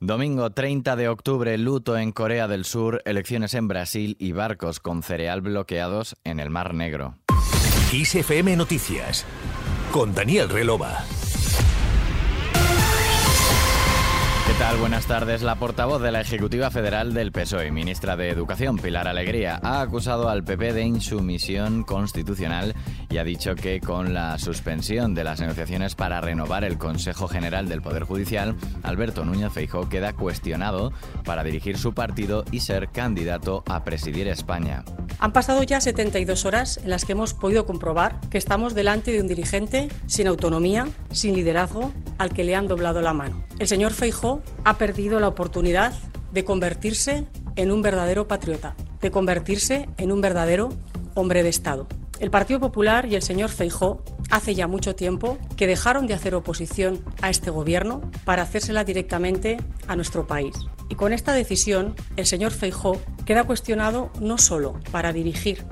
Domingo 30 de octubre, luto en Corea del Sur, elecciones en Brasil y barcos con cereal bloqueados en el Mar Negro. ISFM Noticias con Daniel Relova. ¿Qué tal? Buenas tardes. La portavoz de la Ejecutiva Federal del PSOE, ministra de Educación, Pilar Alegría, ha acusado al PP de insumisión constitucional y ha dicho que con la suspensión de las negociaciones para renovar el Consejo General del Poder Judicial, Alberto Núñez Feijóo queda cuestionado para dirigir su partido y ser candidato a presidir España. Han pasado ya 72 horas en las que hemos podido comprobar que estamos delante de un dirigente sin autonomía, sin liderazgo, al que le han doblado la mano. El señor Feijóo ha perdido la oportunidad de convertirse en un verdadero patriota, de convertirse en un verdadero hombre de Estado. El Partido Popular y el señor Feijó hace ya mucho tiempo que dejaron de hacer oposición a este gobierno para hacérsela directamente a nuestro país. Y con esta decisión, el señor Feijó queda cuestionado no solo para dirigir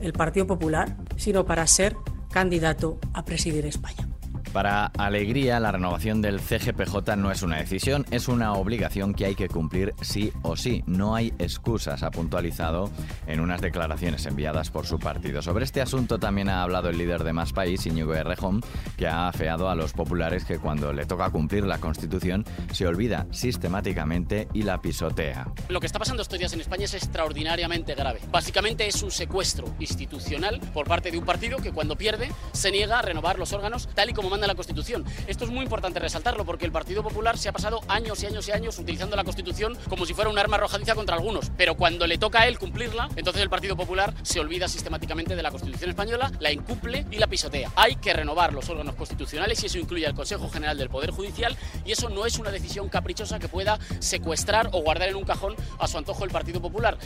el Partido Popular, sino para ser candidato a presidir España. Para Alegría, la renovación del CGPJ no es una decisión, es una obligación que hay que cumplir sí o sí. No hay excusas, ha puntualizado en unas declaraciones enviadas por su partido. Sobre este asunto también ha hablado el líder de Más País, Íñigo Errejón, que ha afeado a los populares que cuando le toca cumplir la Constitución se olvida sistemáticamente y la pisotea. Lo que está pasando estos días en España es extraordinariamente grave. Básicamente es un secuestro institucional por parte de un partido que cuando pierde se niega a renovar los órganos tal y como manda la Constitución. Esto es muy importante resaltarlo porque el Partido Popular se ha pasado años y años y años utilizando la Constitución como si fuera un arma arrojadiza contra algunos, pero cuando le toca a él cumplirla, entonces el Partido Popular se olvida sistemáticamente de la Constitución española, la incumple y la pisotea. Hay que renovar los órganos constitucionales y eso incluye al Consejo General del Poder Judicial y eso no es una decisión caprichosa que pueda secuestrar o guardar en un cajón a su antojo el Partido Popular.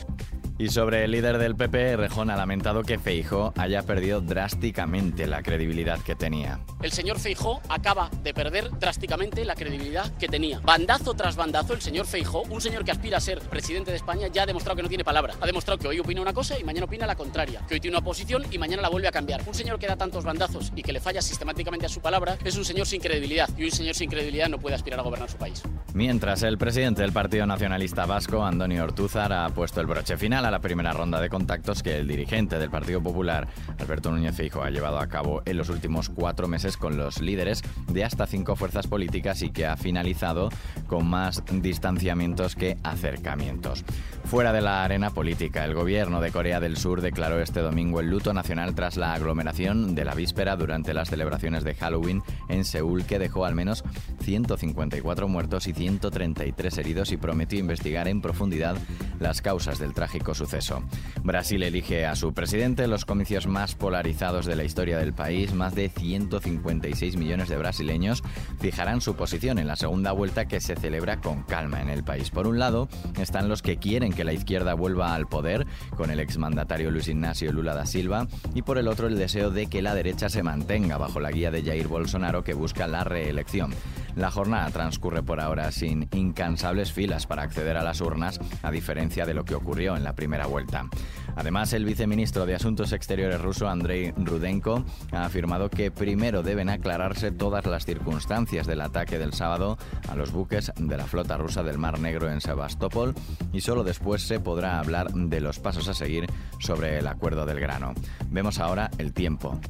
Y sobre el líder del PP, Rejón ha lamentado que Feijó haya perdido drásticamente la credibilidad que tenía. El señor Feijó acaba de perder drásticamente la credibilidad que tenía. Bandazo tras bandazo, el señor Feijó, un señor que aspira a ser presidente de España, ya ha demostrado que no tiene palabra. Ha demostrado que hoy opina una cosa y mañana opina la contraria. Que hoy tiene una posición y mañana la vuelve a cambiar. Un señor que da tantos bandazos y que le falla sistemáticamente a su palabra es un señor sin credibilidad. Y un señor sin credibilidad no puede aspirar a gobernar su país. Mientras el presidente del Partido Nacionalista Vasco, Antonio Ortúzar, ha puesto el broche final a la primera ronda de contactos que el dirigente del Partido Popular, Alberto Núñez Fijo, ha llevado a cabo en los últimos cuatro meses con los líderes de hasta cinco fuerzas políticas y que ha finalizado con más distanciamientos que acercamientos. Fuera de la arena política, el gobierno de Corea del Sur declaró este domingo el luto nacional tras la aglomeración de la víspera durante las celebraciones de Halloween en Seúl que dejó al menos 154 muertos y 133 heridos y prometió investigar en profundidad las causas del trágico suceso. Brasil elige a su presidente en los comicios más polarizados de la historia del país. Más de 156 millones de brasileños fijarán su posición en la segunda vuelta que se celebra con calma en el país. Por un lado, están los que quieren que la izquierda vuelva al poder, con el exmandatario Luis Ignacio Lula da Silva, y por el otro el deseo de que la derecha se mantenga bajo la guía de Jair Bolsonaro que busca la reelección. La jornada transcurre por ahora sin incansables filas para acceder a las urnas, a diferencia de lo que ocurrió en la primera vuelta. Además, el viceministro de Asuntos Exteriores ruso, Andrei Rudenko, ha afirmado que primero deben aclararse todas las circunstancias del ataque del sábado a los buques de la flota rusa del Mar Negro en Sebastopol y solo después se podrá hablar de los pasos a seguir sobre el acuerdo del grano. Vemos ahora el tiempo.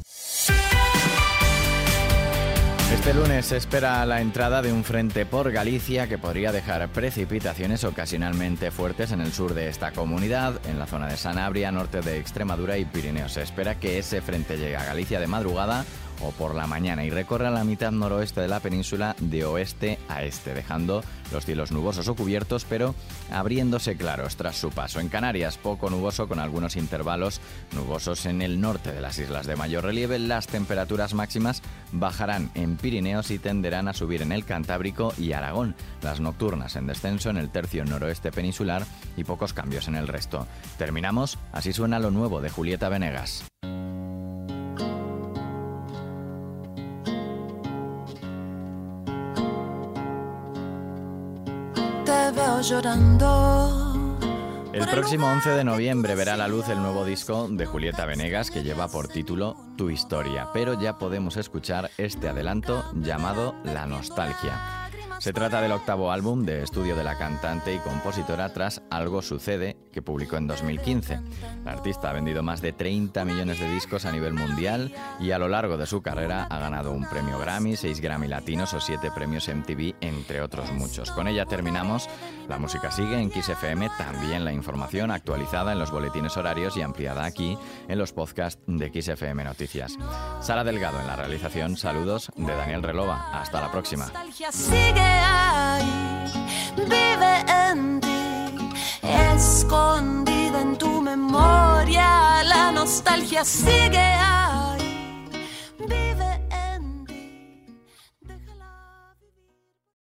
Este lunes se espera la entrada de un frente por Galicia que podría dejar precipitaciones ocasionalmente fuertes en el sur de esta comunidad, en la zona de Sanabria, norte de Extremadura y Pirineos. Se espera que ese frente llegue a Galicia de madrugada o por la mañana y recorre la mitad noroeste de la península de oeste a este, dejando los cielos nubosos o cubiertos, pero abriéndose claros tras su paso. En Canarias, poco nuboso con algunos intervalos nubosos en el norte de las islas de mayor relieve. Las temperaturas máximas bajarán en Pirineos y tenderán a subir en el Cantábrico y Aragón. Las nocturnas en descenso en el tercio noroeste peninsular y pocos cambios en el resto. Terminamos, así suena lo nuevo de Julieta Venegas. El próximo 11 de noviembre verá la luz el nuevo disco de Julieta Venegas que lleva por título Tu historia, pero ya podemos escuchar este adelanto llamado La nostalgia. Se trata del octavo álbum de estudio de la cantante y compositora tras Algo Sucede, que publicó en 2015. La artista ha vendido más de 30 millones de discos a nivel mundial y a lo largo de su carrera ha ganado un premio Grammy, 6 Grammy Latinos o 7 premios MTV, entre otros muchos. Con ella terminamos. La música sigue en Kiss FM, también la información actualizada en los boletines horarios y ampliada aquí en los podcasts de Kiss FM Noticias. Sara Delgado en la realización. Saludos de Daniel Relova. Hasta la próxima. Escondida en tu memoria, la nostalgia sigue ahí.